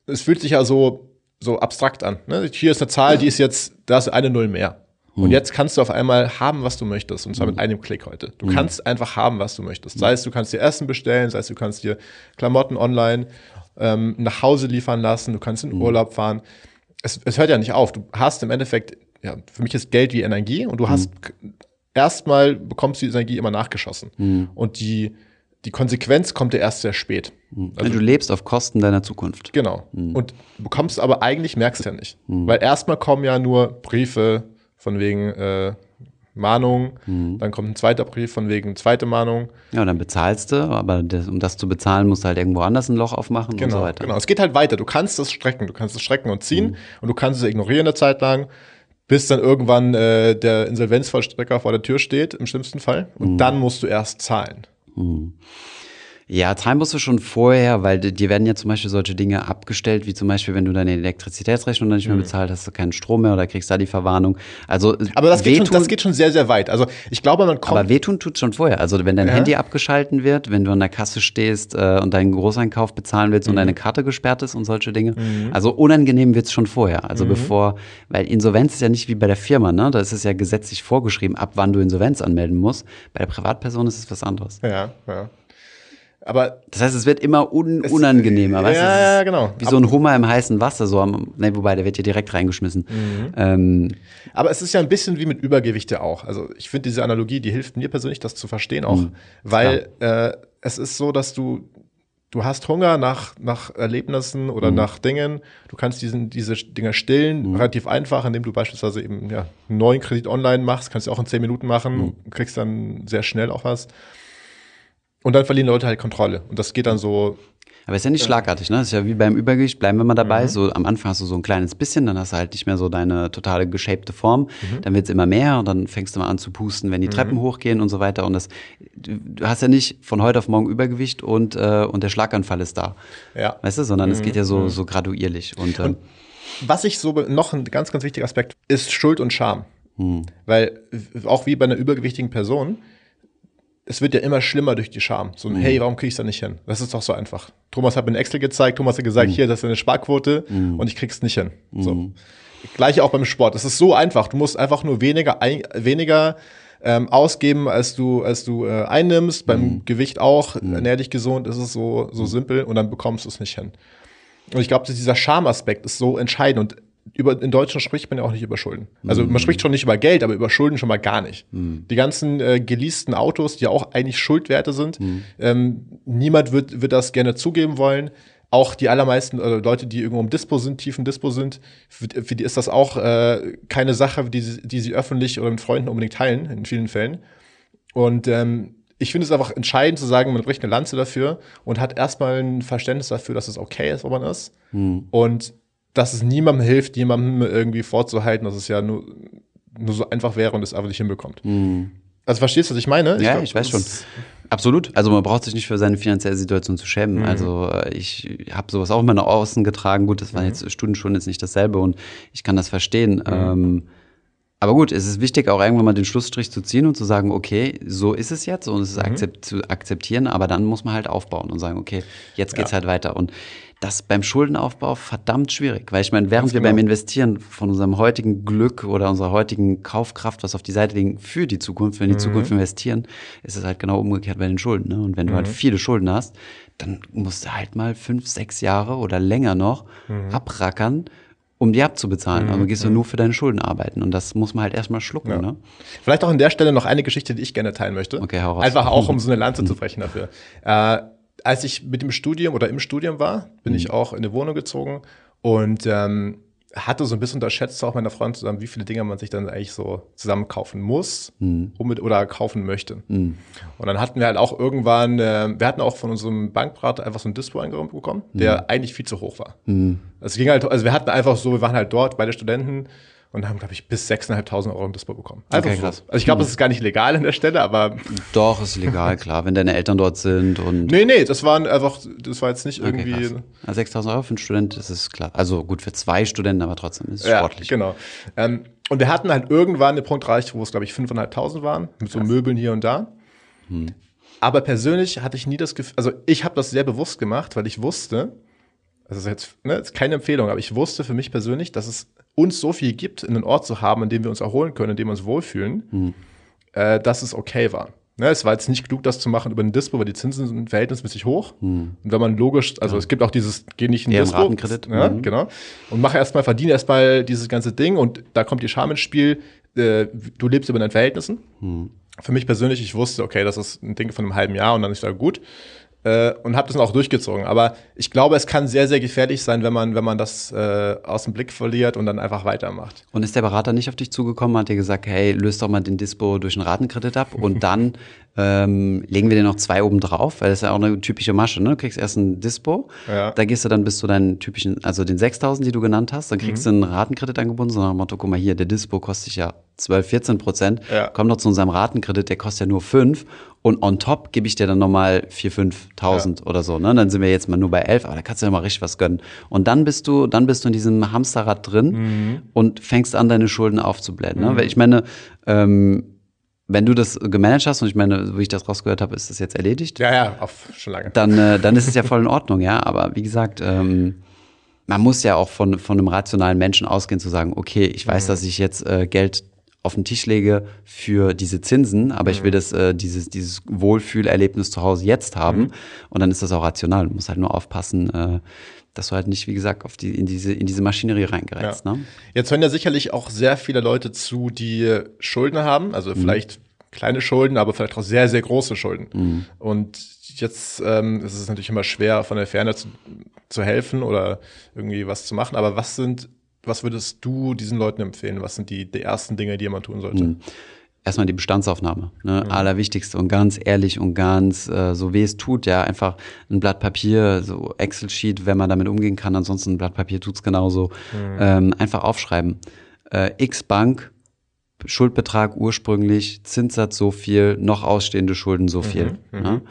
S2: Es fühlt sich ja so, so abstrakt an. Ne? Hier ist eine Zahl, die ist jetzt, da ist eine Null mehr. Und jetzt kannst du auf einmal haben, was du möchtest. Und zwar mit einem Klick heute. Du kannst einfach haben, was du möchtest. Sei es, du kannst dir Essen bestellen, sei es, du kannst dir Klamotten online ähm, nach Hause liefern lassen, du kannst in Urlaub fahren. Es, es hört ja nicht auf. Du hast im Endeffekt, ja, für mich ist Geld wie Energie und du hast k- erstmal bekommst du die Energie immer nachgeschossen. Und die, die Konsequenz kommt dir erst sehr spät. Also
S1: du lebst auf Kosten deiner Zukunft.
S2: Genau. Und bekommst aber eigentlich merkst du ja nicht. Weil erstmal kommen ja nur Briefe von wegen äh, Mahnung, dann kommt ein zweiter Brief von wegen zweite Mahnung.
S1: Ja, und dann bezahlst du, aber das, um das zu bezahlen, musst du halt irgendwo anders ein Loch aufmachen und
S2: Genau,
S1: so weiter.
S2: genau. Es geht halt weiter. Du kannst das strecken, du kannst es strecken und ziehen und du kannst es ignorieren eine Zeit lang, bis dann irgendwann äh, der Insolvenzvollstrecker vor der Tür steht, im schlimmsten Fall. Und dann musst du erst zahlen.
S1: Ja, zahlen musst du schon vorher, weil di- dir werden ja zum Beispiel solche Dinge abgestellt, wie zum Beispiel, wenn du deine Elektrizitätsrechnung dann nicht mehr bezahlt hast, du keinen Strom mehr oder kriegst da die Verwarnung. Also,
S2: Aber das geht, schon, das geht schon sehr, sehr weit. Also ich glaube, man kommt.
S1: Aber wehtun tut schon vorher. Also wenn dein
S2: Ja.
S1: Handy abgeschalten wird, wenn du an der Kasse stehst äh, und deinen Großeinkauf bezahlen willst
S2: Mhm.
S1: und deine Karte gesperrt ist und solche Dinge. Also unangenehm wird's schon vorher. Also
S2: Mhm.
S1: bevor, weil Insolvenz ist ja nicht wie bei der Firma, ne? Da ist es ja gesetzlich vorgeschrieben, ab wann du Insolvenz anmelden musst. Bei der Privatperson ist es was anderes.
S2: ja, ja. Aber
S1: Das heißt, es wird immer un unangenehmer, weißt du?
S2: ja,
S1: Es
S2: genau.
S1: Wie so ein Hummer im heißen Wasser, so am, ne, wobei, der wird hier direkt reingeschmissen.
S2: Mhm.
S1: Ähm,
S2: Aber es ist ja ein bisschen wie mit Übergewicht ja auch. Also ich finde diese Analogie, die hilft mir persönlich, das zu verstehen auch, weil äh, es ist so, dass du du hast Hunger nach nach Erlebnissen oder nach Dingen. Du kannst diesen diese Dinger stillen relativ einfach, indem du beispielsweise eben ja einen neuen Kredit online machst, kannst du auch in zehn Minuten machen, kriegst dann sehr schnell auch was. Und dann verlieren Leute halt Kontrolle. Und das geht dann so
S1: Aber ist ja nicht schlagartig, ne? Das ist ja wie beim Übergewicht, bleiben wir mal dabei.
S2: Mhm.
S1: So am Anfang hast du so ein kleines bisschen, dann hast du halt nicht mehr so deine totale geshapte Form.
S2: Mhm.
S1: Dann wird's immer mehr und dann fängst du mal an zu pusten, wenn die Treppen hochgehen und so weiter. Und das, du, hast ja nicht von heute auf morgen Übergewicht und, äh, und der Schlaganfall ist da.
S2: ja.
S1: Weißt du, sondern
S2: Mhm.
S1: es geht ja so, so graduierlich. Und, ähm,
S2: Was ich so noch ein ganz, ganz wichtiger Aspekt ist Schuld und Scham. Weil äh, auch wie bei einer übergewichtigen Person, es wird ja immer schlimmer durch die Scham. So, ein, hey, warum krieg ich da nicht hin? Das ist doch so einfach. Thomas hat mir ein Excel gezeigt, Thomas hat gesagt, hier, das ist eine Sparquote und ich krieg's nicht hin. So. Gleiche auch beim Sport. Das ist so einfach. Du musst einfach nur weniger, ein, weniger ähm, ausgeben, als du, als du äh, einnimmst. Beim Gewicht auch. Ernähr dich gesund. Das ist so, so simpel und dann bekommst du es nicht hin. Und ich glaube, dieser Schamaspekt ist so entscheidend. Und über, in Deutschland spricht man ja auch nicht über Schulden. Also man spricht schon nicht über Geld, aber über Schulden schon mal gar nicht. Die ganzen äh, geleasten Autos, die ja auch eigentlich Schuldwerte sind, ähm, niemand wird, wird das gerne zugeben wollen. Auch die allermeisten äh, Leute, die irgendwo im Dispo sind, tiefen Dispo sind, für, für die ist das auch äh, keine Sache, die, sie- die sie öffentlich oder mit Freunden unbedingt teilen, in vielen Fällen. Und ähm, ich finde es einfach entscheidend zu sagen, man bricht eine Lanze dafür und hat erstmal ein Verständnis dafür, dass es okay ist, wo man ist. Und dass es niemandem hilft, jemandem irgendwie vorzuhalten, dass es ja nur, nur so einfach wäre und es einfach nicht hinbekommt. Also verstehst du, was ich meine?
S1: Ja,
S2: glaub,
S1: ich weiß schon. Absolut. Also man braucht sich nicht für seine finanzielle Situation zu schämen. Also äh, ich habe sowas auch immer nach außen getragen. Gut, das waren jetzt Studienschulen jetzt nicht dasselbe und ich kann das verstehen. Ähm, aber gut, es ist wichtig, auch irgendwann mal den Schlussstrich zu ziehen und zu sagen, okay, so ist es jetzt und es ist akzept, zu akzeptieren, aber dann muss man halt aufbauen und sagen, okay, jetzt geht's halt weiter. Und das beim Schuldenaufbau verdammt schwierig, weil ich meine, während wir
S2: genau.
S1: beim Investieren von unserem heutigen Glück oder unserer heutigen Kaufkraft was auf die Seite legen für die Zukunft, wenn die Zukunft investieren, ist es halt genau umgekehrt bei den Schulden. Ne? Und wenn du halt viele Schulden hast, dann musst du halt mal fünf, sechs Jahre oder länger noch abrackern, um die abzubezahlen. Also gehst du nur für deine Schulden arbeiten und das muss man halt erstmal schlucken.
S2: Ja.
S1: Ne?
S2: Vielleicht auch an der Stelle noch eine Geschichte, die ich gerne teilen möchte.
S1: Okay, hau raus.
S2: Einfach auch, um so eine Lanze zu brechen dafür. Äh, als ich mit dem Studium oder im Studium war, bin ich auch in eine Wohnung gezogen und ähm, hatte so ein bisschen unterschätzt, auch meiner Freundin zusammen, wie viele Dinge man sich dann eigentlich so zusammen kaufen muss um mit, oder kaufen möchte. Und dann hatten wir halt auch irgendwann, äh, wir hatten auch von unserem Bankberater einfach so ein Dispo eingeräumt bekommen, der eigentlich viel zu hoch war. Es ging halt, also wir hatten einfach so, wir waren halt dort, beide Studenten und haben, glaube ich, bis 6.500 Euro im Dispo bekommen. Einfach
S1: Okay, krass.
S2: Also ich glaube, es ist gar nicht legal an der Stelle, aber
S1: Doch, ist legal, klar, wenn deine Eltern dort sind und
S2: nee, nee, das waren einfach, das war jetzt nicht
S1: Okay,
S2: irgendwie.
S1: krass. Ja, 6000 Euro für einen Student, das ist klar. Also gut für zwei Studenten, aber trotzdem ist es
S2: Ja,
S1: sportlich.
S2: genau. Ähm, und wir hatten halt irgendwann den Punkt erreicht, wo es, glaube ich, 5.500 waren, mit so Möbeln hier und da.
S1: Hm.
S2: Aber persönlich hatte ich nie das Gefühl, also ich habe das sehr bewusst gemacht, weil ich wusste, das ist jetzt ne, ist keine Empfehlung, aber ich wusste für mich persönlich, dass es uns so viel gibt, einen Ort zu haben, in dem wir uns erholen können, in dem wir uns wohlfühlen,
S1: Hm.
S2: äh, dass es okay war. Ne, es war jetzt nicht klug, das zu machen über den Dispo, weil die Zinsen sind verhältnismäßig hoch. Und wenn man logisch, also es gibt auch dieses, geh nicht in den Dispo.
S1: Ratenkredit.
S2: Ja,
S1: Mhm.
S2: genau. Und mach erstmal, verdiene erstmal dieses ganze Ding und da kommt die Scham ins Spiel. Äh, du lebst über deinen Verhältnissen. Für mich persönlich, ich wusste, okay, das ist ein Ding von einem halben Jahr und dann ist da gut. Äh, und habe das auch durchgezogen. Aber ich glaube, es kann sehr, sehr gefährlich sein, wenn man, wenn man das äh, aus dem Blick verliert und dann einfach weitermacht.
S1: Und ist der Berater nicht auf dich zugekommen, hat dir gesagt, hey, löst doch mal den Dispo durch einen Ratenkredit ab und dann ähm, legen wir dir noch zwei oben drauf, weil das ist ja auch eine typische Masche, ne? Du kriegst erst ein Dispo,
S2: Ja.
S1: da gehst du dann bis zu deinen typischen, also den 6000, die du genannt hast, dann kriegst du einen Ratenkredit angebunden, so nach Motto, guck mal hier, der Dispo kostet ja 12, 14 Prozent,
S2: Ja.
S1: komm doch zu unserem Ratenkredit, der kostet ja nur 5 und on top gebe ich dir dann nochmal 4, 5.000 oder so, ne? Dann sind wir jetzt mal nur bei 11, aber da kannst du ja mal richtig was gönnen. Und dann bist du, dann bist du in diesem Hamsterrad drin und fängst an, deine Schulden aufzublähen, ne? Weil ich meine, ähm, wenn du das gemanagt hast und ich meine, wie ich das rausgehört habe, ist das jetzt erledigt,
S2: Ja, ja, auf, schon lange.
S1: dann, äh, dann ist es ja voll in Ordnung, ja. Aber wie gesagt, ähm, man muss ja auch von, von einem rationalen Menschen ausgehen, zu sagen, okay, ich weiß, dass ich jetzt äh, Geld auf den Tisch lege für diese Zinsen, aber ich will das, äh, dieses, dieses Wohlfühlerlebnis zu Hause jetzt haben. Und dann ist das auch rational. Du musst halt nur aufpassen, äh, dass du halt nicht, wie gesagt, auf die, in, diese, in diese Maschinerie reingerätst.
S2: Ja.
S1: Ne?
S2: Jetzt hören ja sicherlich auch sehr viele Leute zu, die Schulden haben, also
S1: Mhm.
S2: vielleicht kleine Schulden, aber vielleicht auch sehr, sehr große Schulden.
S1: Mhm.
S2: Und jetzt ähm, ist es natürlich immer schwer, von der Ferne zu, zu helfen oder irgendwie was zu machen. Aber was sind, was würdest du diesen Leuten empfehlen? Was sind die, die ersten Dinge, die man tun sollte?
S1: Mhm. Erstmal die Bestandsaufnahme, ne? Allerwichtigste und ganz ehrlich und ganz äh, so wie es tut, ja, einfach ein Blatt Papier, so Excel-Sheet, wenn man damit umgehen kann, ansonsten ein Blatt Papier tut's genauso. Ähm, einfach aufschreiben. Äh, X-Bank, Schuldbetrag ursprünglich, Zinssatz so viel, noch ausstehende Schulden so viel. Ne?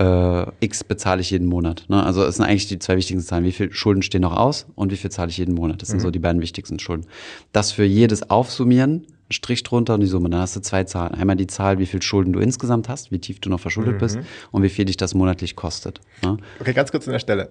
S1: Äh, X bezahle ich jeden Monat. Ne? Also es sind eigentlich die zwei wichtigsten Zahlen. Wie viel Schulden stehen noch aus und wie viel zahle ich jeden Monat? Das sind so die beiden wichtigsten Schulden. Das für jedes Aufsummieren, Strich drunter und die Summe. Dann hast du zwei Zahlen. Einmal die Zahl, wie viel Schulden du insgesamt hast, wie tief du noch verschuldet bist und wie viel dich das monatlich kostet. Ne?
S2: Okay, ganz kurz an der Stelle.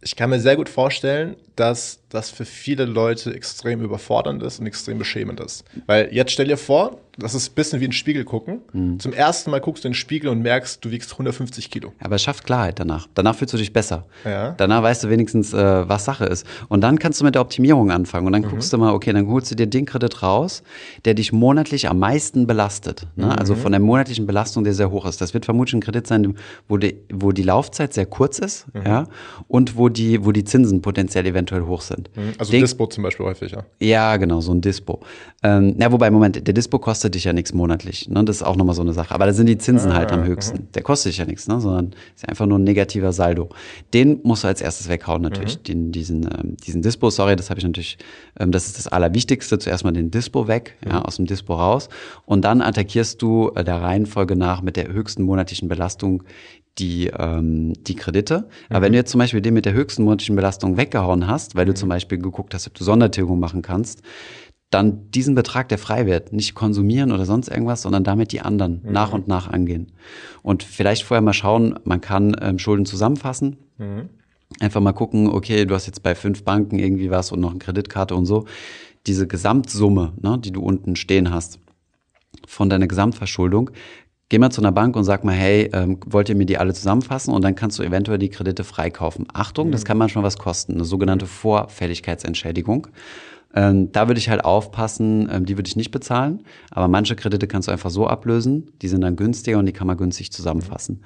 S2: Ich kann mir sehr gut vorstellen, dass das für viele Leute extrem überfordernd ist und extrem beschämend ist. Weil jetzt stell dir vor, das ist ein bisschen wie ein Spiegel gucken. Zum ersten Mal guckst du in den Spiegel und merkst, du wiegst 150 Kilo.
S1: Aber es schafft Klarheit danach. Danach fühlst du dich besser.
S2: Ja.
S1: Danach weißt du wenigstens, äh, was Sache ist. Und dann kannst du mit der Optimierung anfangen. Und dann guckst du mal, okay, dann holst du dir den Kredit raus, der dich monatlich am meisten belastet. Ne? Also von der monatlichen Belastung, der sehr hoch ist. Das wird vermutlich ein Kredit sein, wo die, wo die Laufzeit sehr kurz ist, ja, und wo die, wo die Zinsen potenziell eventuell hoch sind.
S2: Also
S1: Den-
S2: Dispo zum Beispiel häufig, ja.
S1: Ja, genau, so ein Dispo. Ähm, na, wobei, Moment, der Dispo kostet dich ja nichts monatlich. Ne? Das ist auch nochmal so eine Sache. Aber da sind die Zinsen halt am höchsten. Der kostet dich ja nichts, ne? sondern ist ja einfach nur ein negativer Saldo. Den musst du als erstes weghauen, natürlich. Den, diesen, ähm, diesen Dispo, sorry, das habe ich natürlich, ähm, das ist das Allerwichtigste. Zuerst mal den Dispo weg, ja, aus dem Dispo raus. Und dann attackierst du äh, der Reihenfolge nach mit der höchsten monatlichen Belastung die, ähm, die Kredite. Aber wenn du jetzt zum Beispiel den mit der höchsten monatlichen Belastung weggehauen hast, weil du zum Beispiel geguckt hast, ob du Sondertilgung machen kannst, dann diesen Betrag, der frei wird, nicht konsumieren oder sonst irgendwas, sondern damit die anderen nach und nach angehen. Und vielleicht vorher mal schauen, man kann ähm, Schulden zusammenfassen. Einfach mal gucken, okay, du hast jetzt bei fünf Banken irgendwie was und noch eine Kreditkarte und so. Diese Gesamtsumme, ne, die du unten stehen hast, von deiner Gesamtverschuldung, geh mal zu einer Bank und sag mal, hey, ähm, wollt ihr mir die alle zusammenfassen und dann kannst du eventuell die Kredite freikaufen. Achtung, das kann manchmal was kosten, eine sogenannte Vorfälligkeitsentschädigung. Ähm, da würde ich halt aufpassen, ähm, die würde ich nicht bezahlen, aber manche Kredite kannst du einfach so ablösen, die sind dann günstiger und die kann man günstig zusammenfassen.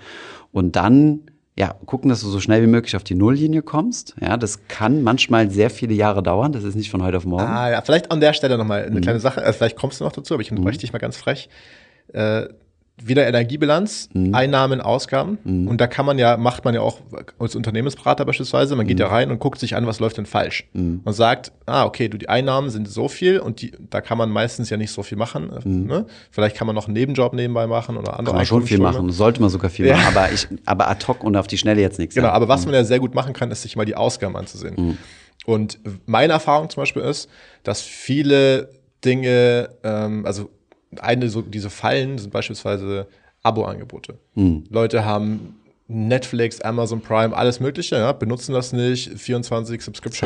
S1: Und dann ja, gucken, dass du so schnell wie möglich auf die Nulllinie kommst. Ja, das kann manchmal sehr viele Jahre dauern. Das ist nicht von heute auf morgen.
S2: Ah ja, vielleicht an der Stelle nochmal
S1: Mhm.
S2: eine kleine Sache. Also vielleicht kommst du noch dazu, aber ich unterbreche dich mal ganz frech. Äh, wieder Energiebilanz,
S1: Mhm.
S2: Einnahmen, Ausgaben. Und da kann man ja, macht man ja auch als Unternehmensberater beispielsweise, man geht
S1: Mhm.
S2: ja rein und guckt sich an, was läuft denn falsch. Und sagt, ah, okay, du, die Einnahmen sind so viel und die, da kann man meistens ja nicht so viel machen. Ne? Vielleicht kann man noch einen Nebenjob nebenbei machen oder andere
S1: Mhm. Kann man schon viel machen, sollte man sogar viel
S2: Ja.
S1: machen, aber ich, aber ad hoc und auf die Schnelle jetzt nichts.
S2: Genau,
S1: ja.
S2: aber was man ja sehr gut machen kann, ist sich mal die Ausgaben anzusehen. Und meine Erfahrung zum Beispiel ist, dass viele Dinge, ähm, also eine so diese Fallen sind beispielsweise Abo-Angebote. Leute haben Netflix, Amazon Prime, alles Mögliche, ja, benutzen das nicht, 24 Subscriptions.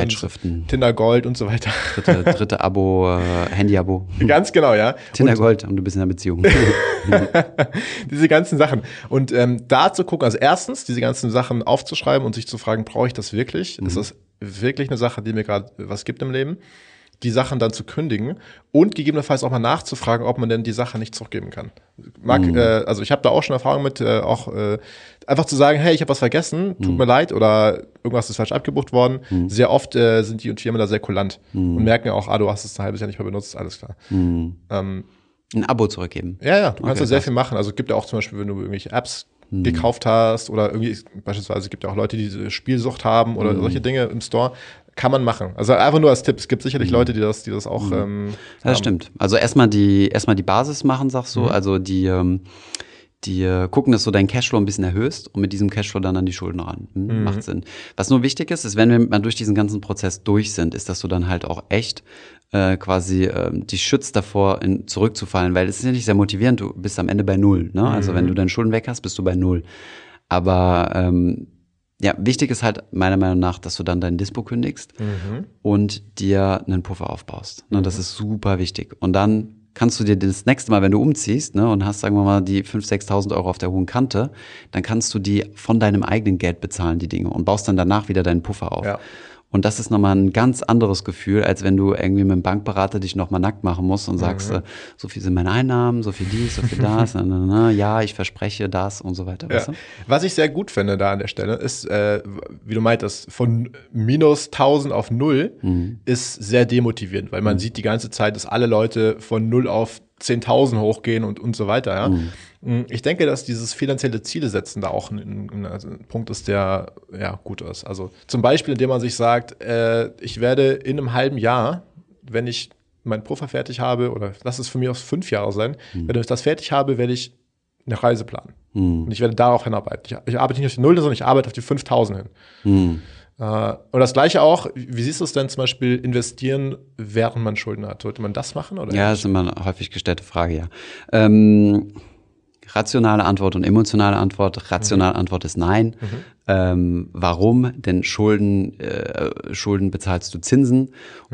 S2: Tinder Gold und so weiter.
S1: dritte, dritte Abo, äh, Handy-Abo.
S2: Ganz genau, ja.
S1: Tinder Gold und du bist in einer Beziehung.
S2: diese ganzen Sachen. Und ähm, da zu gucken, also erstens, diese ganzen Sachen aufzuschreiben und sich zu fragen, brauche ich das wirklich? Ist das wirklich eine Sache, die mir gerade was gibt im Leben? Die Sachen dann zu kündigen und gegebenenfalls auch mal nachzufragen, ob man denn die Sache nicht zurückgeben kann. Mag, äh, also ich habe da auch schon Erfahrung mit, äh, auch äh, einfach zu sagen, hey, ich habe was vergessen, tut mir leid oder irgendwas ist falsch abgebucht worden. Sehr oft äh, sind die Firmen da sehr kulant und merken ja auch, ah, du hast es ein halbes Jahr nicht mehr benutzt, alles klar. Ähm,
S1: Ein Abo zurückgeben.
S2: ja, ja, du kannst
S1: Okay,
S2: da sehr
S1: krass.
S2: viel machen. Also es gibt ja auch zum Beispiel, wenn du irgendwelche Apps gekauft hast oder irgendwie, beispielsweise gibt ja auch Leute, die diese Spielsucht haben oder solche Dinge im Store, kann man machen. Also einfach nur als Tipp. Es gibt sicherlich Leute, die das, die das auch. Ähm,
S1: Ja, das stimmt. Also erstmal die, erstmal die Basis machen, sagst du.
S2: Mhm.
S1: Also die, ähm, die äh, gucken, dass du deinen Cashflow ein bisschen erhöhst und mit diesem Cashflow dann an die Schulden ran. Hm,
S2: Mhm.
S1: Macht Sinn. Was nur wichtig ist, ist, wenn wir mal durch diesen ganzen Prozess durch sind, ist, dass du dann halt auch echt äh, quasi ähm, dich schützt davor, in, zurückzufallen, weil es ist ja nicht sehr motivierend, du bist am Ende bei null. Ne? Also
S2: Mhm.
S1: wenn du deine Schulden weg hast, bist du bei null. Aber ähm, ja, wichtig ist halt meiner Meinung nach, dass du dann dein Dispo kündigst und dir einen Puffer aufbaust. Ne, Das ist super wichtig. Und dann kannst du dir das nächste Mal, wenn du umziehst ne, und hast, sagen wir mal, die 5.000, 6.000 Euro auf der hohen Kante, dann kannst du die von deinem eigenen Geld bezahlen, die Dinge, und baust dann danach wieder deinen Puffer auf.
S2: Ja.
S1: Und das ist nochmal ein ganz anderes Gefühl, als wenn du irgendwie mit dem Bankberater dich nochmal nackt machen musst und sagst,
S2: Mhm.
S1: äh, so viel sind meine Einnahmen, so viel dies, so viel das, na, na, na, ja, ich verspreche das und so weiter.
S2: Ja.
S1: Weißt du?
S2: Was ich sehr gut finde da an der Stelle ist, äh, wie du meintest, von minus 1000 auf null
S1: Mhm.
S2: ist sehr demotivierend, weil man sieht die ganze Zeit, dass alle Leute von null auf 10.000 hochgehen und, und so weiter. Ja?
S1: Mhm.
S2: Ich denke, dass dieses finanzielle Ziele setzen da auch ein, ein, also ein Punkt ist, der ja gut ist. Also zum Beispiel, indem man sich sagt, äh, ich werde in einem halben Jahr, wenn ich meinen Puffer fertig habe, oder lass es für mich aus fünf Jahre sein,
S1: Mhm.
S2: wenn ich das fertig habe, werde ich eine Reise planen. Und ich werde darauf hinarbeiten. Ich, ich arbeite nicht auf die Null, sondern ich arbeite auf die 5000 hin. Äh, und das gleiche auch, wie siehst du es denn zum Beispiel investieren, während man Schulden hat? Sollte man das machen? Oder
S1: Ja, das ist immer eine häufig gestellte Frage, ja. Ähm, rationale Antwort und emotionale Antwort. Rationale Antwort ist nein. Ähm, warum? Denn Schulden, äh, Schulden bezahlst du Zinsen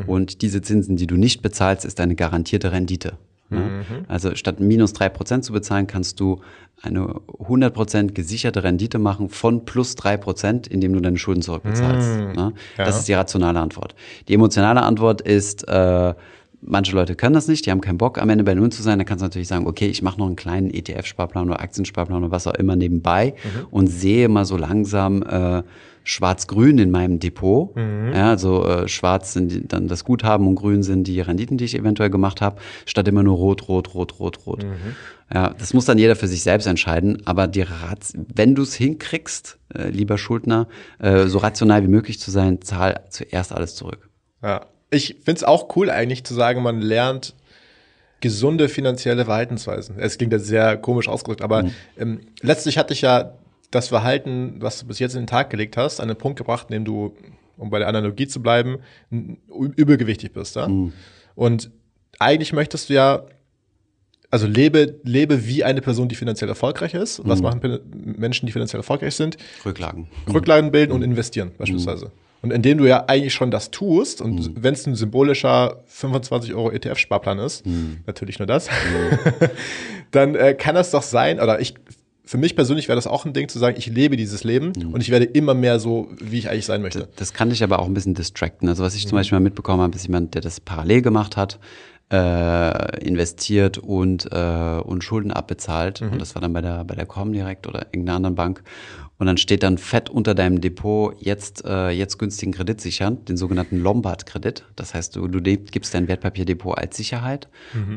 S1: und diese Zinsen, die du nicht bezahlst, ist eine garantierte Rendite. Ne? Also statt minus drei Prozent zu bezahlen, kannst du eine 100% gesicherte Rendite machen von plus drei Prozent, indem du deine Schulden zurückbezahlst. Ne?
S2: Ja.
S1: Das ist die rationale Antwort. Die emotionale Antwort ist, äh, manche Leute können das nicht, die haben keinen Bock, am Ende bei Null zu sein. Dann kannst du natürlich sagen, okay, ich mache noch einen kleinen ETF-Sparplan oder Aktiensparplan oder was auch immer nebenbei und sehe mal so langsam äh, schwarz-grün in meinem Depot. Ja, also äh, schwarz sind die, dann das Guthaben und grün sind die Renditen, die ich eventuell gemacht habe, statt immer nur rot, rot, rot, rot, rot. Ja, das muss dann jeder für sich selbst entscheiden. Aber die Rat wenn du es hinkriegst, äh, lieber Schuldner, äh, so rational wie möglich zu sein, zahl zuerst alles zurück.
S2: Ja. Ich finde es auch cool eigentlich zu sagen, man lernt gesunde finanzielle Verhaltensweisen. Es klingt jetzt sehr komisch ausgedrückt, aber ähm, letztlich hatte ich ja das Verhalten, was du bis jetzt in den Tag gelegt hast, an den Punkt gebracht, in dem du, um bei der Analogie zu bleiben, übergewichtig bist. Ja? Und eigentlich möchtest du ja, also lebe, lebe wie eine Person, die finanziell erfolgreich ist. Und Was machen Menschen, die finanziell erfolgreich sind?
S1: Rücklagen.
S2: Rücklagen bilden und investieren beispielsweise. Und indem du ja eigentlich schon das tust, und wenn es ein symbolischer 25 Euro ETF-Sparplan ist, natürlich nur das, dann äh, kann das doch sein, oder ich, für mich persönlich wäre das auch ein Ding zu sagen, ich lebe dieses Leben und ich werde immer mehr so, wie ich eigentlich sein möchte.
S1: Das kann dich aber auch ein bisschen distracten. Also was ich zum Beispiel mal mitbekommen habe, ist jemand, der das parallel gemacht hat, äh, investiert und, äh, und Schulden abbezahlt. Und das war dann bei der, bei der Comdirect oder irgendeiner anderen Bank. Und dann steht dann fett unter deinem Depot jetzt, äh, jetzt günstigen Kredit sichern, den sogenannten Lombard-Kredit. Das heißt, du, du gibst dein Wertpapierdepot als Sicherheit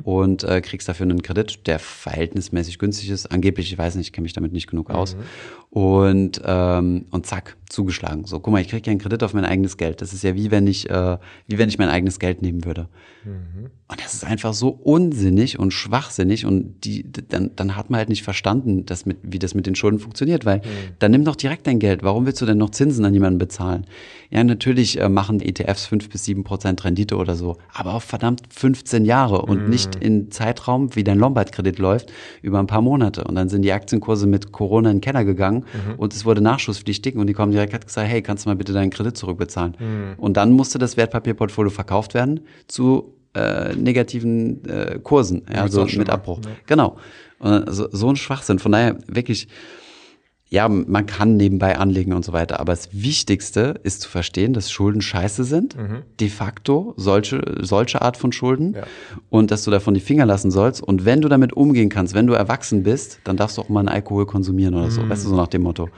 S1: und äh, kriegst dafür einen Kredit, der verhältnismäßig günstig ist. Angeblich, ich weiß nicht, ich kenne mich damit nicht genug aus. Und, ähm, und zack, zugeschlagen. So, guck mal, ich kriege ja einen Kredit auf mein eigenes Geld. Das ist ja wie wenn ich, äh, wie wenn ich mein eigenes Geld nehmen würde. Und das ist einfach so unsinnig und schwachsinnig und die, dann, dann hat man halt nicht verstanden, dass mit, wie das mit den Schulden funktioniert, weil dann nimm doch direkt dein Geld. Warum willst du denn noch Zinsen an jemanden bezahlen? Ja, natürlich äh, machen ETFs fünf bis sieben Prozent Rendite oder so, aber auf verdammt 15 Jahre und nicht in Zeitraum, wie dein Lombard-Kredit läuft, über ein paar Monate. Und dann sind die Aktienkurse mit Corona in den Keller gegangen und es wurde nachschusspflichtig und die kommen direkt hat gesagt, hey, kannst du mal bitte deinen Kredit zurückbezahlen? Und dann musste das Wertpapierportfolio verkauft werden zu äh, negativen äh, Kursen, ja, also mit Abbruch. Genau. Und so, so ein Schwachsinn. Von daher wirklich, ja, man kann nebenbei anlegen und so weiter, aber das Wichtigste ist zu verstehen, dass Schulden scheiße sind, de facto solche, solche Art von Schulden.
S2: Ja.
S1: und dass du davon die Finger lassen sollst. Und wenn du damit umgehen kannst, wenn du erwachsen bist, dann darfst du auch mal einen Alkohol konsumieren oder so, weißt du, so nach dem Motto.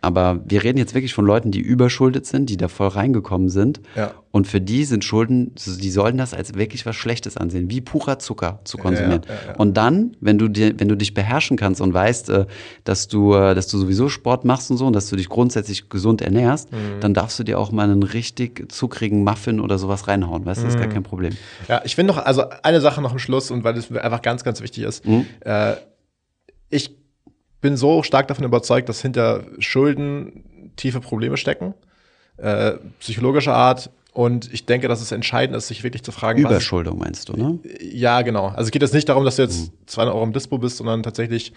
S1: Aber wir reden jetzt wirklich von Leuten, die überschuldet sind, die da voll reingekommen sind.
S2: Ja.
S1: Und für die sind Schulden, die sollen das als wirklich was Schlechtes ansehen, wie purer Zucker zu konsumieren.
S2: ja, ja.
S1: Und dann, wenn du dir, wenn du dich beherrschen kannst und weißt, äh, dass du, äh, dass du sowieso Sport machst und so und dass du dich grundsätzlich gesund ernährst,
S2: Mhm.
S1: dann darfst du dir auch mal einen richtig zuckrigen Muffin oder sowas reinhauen. Weißt du, das ist
S2: Mhm.
S1: gar kein Problem.
S2: Ja, ich finde noch, also eine Sache noch am Schluss und weil es einfach ganz, ganz wichtig ist. Äh, ich bin so stark davon überzeugt, dass hinter Schulden tiefe Probleme stecken, äh, psychologischer Art. Und ich denke, dass es entscheidend ist, sich wirklich zu fragen, was,
S1: Überschuldung meinst du, ne?
S2: Ja, genau. Also es geht jetzt nicht darum, dass du jetzt 200 Euro im Dispo bist, sondern tatsächlich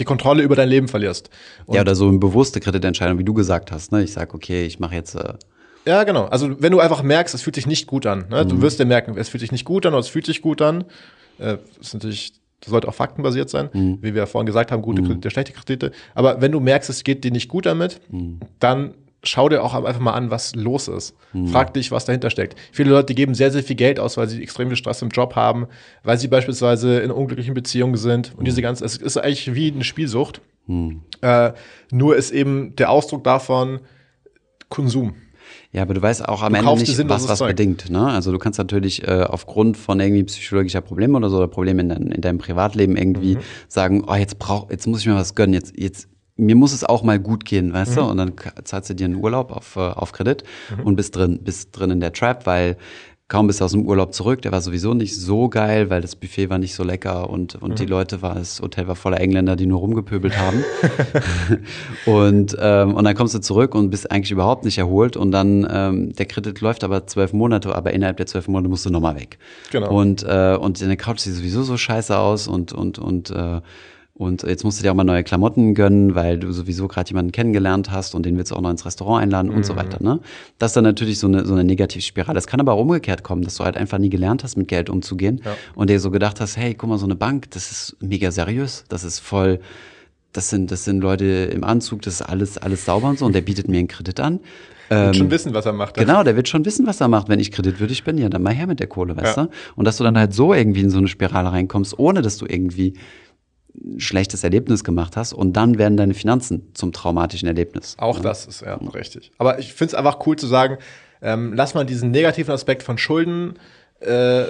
S2: die Kontrolle über dein Leben verlierst. Und
S1: Ja, oder so eine bewusste Kreditentscheidung, wie du gesagt hast. Ne? Ich sag, okay, ich mache jetzt äh,
S2: Ja, genau. Also wenn du einfach merkst, es fühlt sich nicht gut an. Ne?
S1: Mhm.
S2: Du wirst dir merken, es fühlt sich nicht gut an oder es fühlt sich gut an. Äh, das ist natürlich, das sollte auch faktenbasiert sein,
S1: Mhm.
S2: wie wir ja vorhin gesagt haben, gute Kredite, schlechte Kredite. Aber wenn du merkst, es geht dir nicht gut damit,
S1: Mhm.
S2: dann schau dir auch einfach mal an, was los ist.
S1: Mhm.
S2: Frag dich, was dahinter steckt. Viele Leute geben sehr, sehr viel Geld aus, weil sie extrem viel Stress im Job haben, weil sie beispielsweise in unglücklichen Beziehungen sind. Und
S1: Mhm.
S2: diese ganze, es ist eigentlich wie eine Spielsucht. Äh, nur ist eben der Ausdruck davon Konsum.
S1: Ja, aber du weißt auch am
S2: Du
S1: Ende nicht,
S2: sinnloses
S1: was was
S2: Zeug.
S1: bedingt. Ne? Also du kannst natürlich äh, aufgrund von irgendwie psychologischer Probleme oder so oder Problemen in, dein, in deinem Privatleben irgendwie
S2: Mhm.
S1: sagen, oh, jetzt brauch, jetzt muss ich mir was gönnen, jetzt, jetzt, mir muss es auch mal gut gehen, weißt
S2: Mhm.
S1: du? Und dann zahlst du dir einen Urlaub auf, äh, auf Kredit und bist drin, bist drin in der Trap, weil kaum bist du aus dem Urlaub zurück, der war sowieso nicht so geil, weil das Buffet war nicht so lecker und, und mhm. die Leute war, das Hotel war voller Engländer, die nur rumgepöbelt haben. und, ähm, und dann kommst du zurück und bist eigentlich überhaupt nicht erholt und dann, ähm, der Kredit läuft aber zwölf Monate, aber innerhalb der zwölf Monate musst du nochmal weg. Genau. Und, äh, und deine Couch sieht sowieso so scheiße aus und, und, und, äh, und jetzt musst du dir auch mal neue Klamotten gönnen, weil du sowieso gerade jemanden kennengelernt hast und den willst du auch noch ins Restaurant einladen mhm. und so mhm. weiter. Ne? Das ist dann natürlich so eine, so eine Negativspirale. Das kann aber auch umgekehrt kommen, dass du halt einfach nie gelernt hast, mit Geld umzugehen ja. und dir so gedacht hast, hey, guck mal, so eine Bank, das ist mega seriös, das ist voll, das sind, das sind Leute im Anzug, das ist alles, alles sauber und so und der bietet mir einen Kredit an.
S2: Ähm, wird schon wissen, was er macht.
S1: Genau, der wird schon wissen, was er macht. Wenn ich kreditwürdig bin, ja, dann mal her mit der Kohle, weißt ja. du? Und dass du dann halt so irgendwie in so eine Spirale reinkommst, ohne dass du irgendwie ein schlechtes Erlebnis gemacht hast und dann werden deine Finanzen zum traumatischen Erlebnis.
S2: Auch ja. das ist ja richtig. Aber ich finde es einfach cool zu sagen, ähm, lass mal diesen negativen Aspekt von Schulden äh,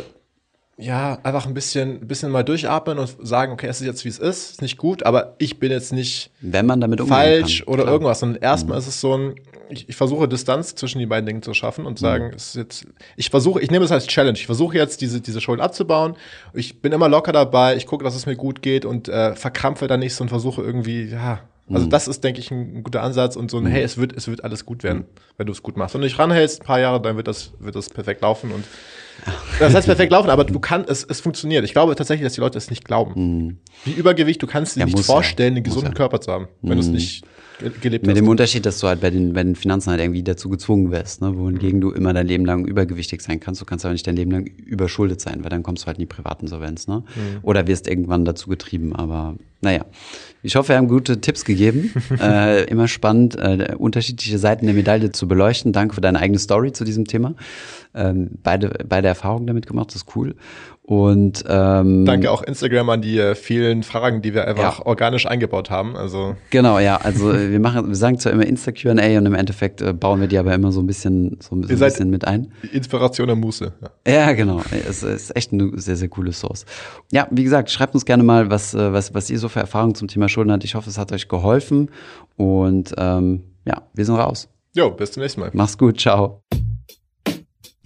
S2: ja, einfach ein bisschen, ein bisschen mal durchatmen und sagen, okay, es ist jetzt wie es ist, ist nicht gut, aber ich bin jetzt nicht
S1: Wenn man damit
S2: falsch kann, oder klar. irgendwas. Und erstmal mhm. ist es so ein, ich, ich, versuche Distanz zwischen die beiden Dingen zu schaffen und sagen, mhm. es ist jetzt, ich versuche, ich nehme es als Challenge. Ich versuche jetzt diese, diese Schulden abzubauen. Ich bin immer locker dabei, ich gucke, dass es mir gut geht und äh, verkrampfe da nicht so und versuche irgendwie, ja, also mhm. das ist, denke ich, ein, guter Ansatz und so ein, mhm. hey, es wird, es wird alles gut werden, mhm. wenn du es gut machst. Du dich ranhältst, ein paar Jahre, dann wird das, wird das perfekt laufen und das heißt perfekt laufen, aber du kannst, es, es funktioniert. Ich glaube tatsächlich, dass die Leute es nicht glauben. Mhm. Wie Übergewicht, du kannst dir ja, nicht vorstellen, ja. einen gesunden ja. Körper zu haben, wenn mhm. du es nicht gelebt
S1: Mit hast. dem Unterschied, dass du halt bei den, bei den Finanzen halt irgendwie dazu gezwungen wirst, ne? wohingegen mhm. du immer dein Leben lang übergewichtig sein kannst. Du kannst aber nicht dein Leben lang überschuldet sein, weil dann kommst du halt in die Privatinsolvenz. Ne? Mhm. Oder wirst irgendwann dazu getrieben. Aber naja, ich hoffe, wir haben gute Tipps gegeben. äh, immer spannend, äh, unterschiedliche Seiten der Medaille zu beleuchten. Danke für deine eigene Story zu diesem Thema. Ähm, beide, beide Erfahrungen damit gemacht, das ist cool. Und ähm,
S2: danke auch Instagram an die äh, vielen Fragen, die wir einfach ja. organisch eingebaut haben. Also
S1: genau, ja. Also äh, wir machen, wir sagen zwar immer Insta Q&A und im Endeffekt äh, bauen wir die aber immer so ein bisschen, so, so ein bisschen mit ein.
S2: Inspiration der Muße.
S1: Ja, ja genau. Es ist echt eine sehr sehr coole Source. Ja, wie gesagt, schreibt uns gerne mal, was äh, was was ihr so für Erfahrungen zum Thema Schulden habt. Ich hoffe, es hat euch geholfen und ähm, ja, wir sind raus.
S2: Jo, bis zum nächsten Mal.
S1: Mach's gut, ciao.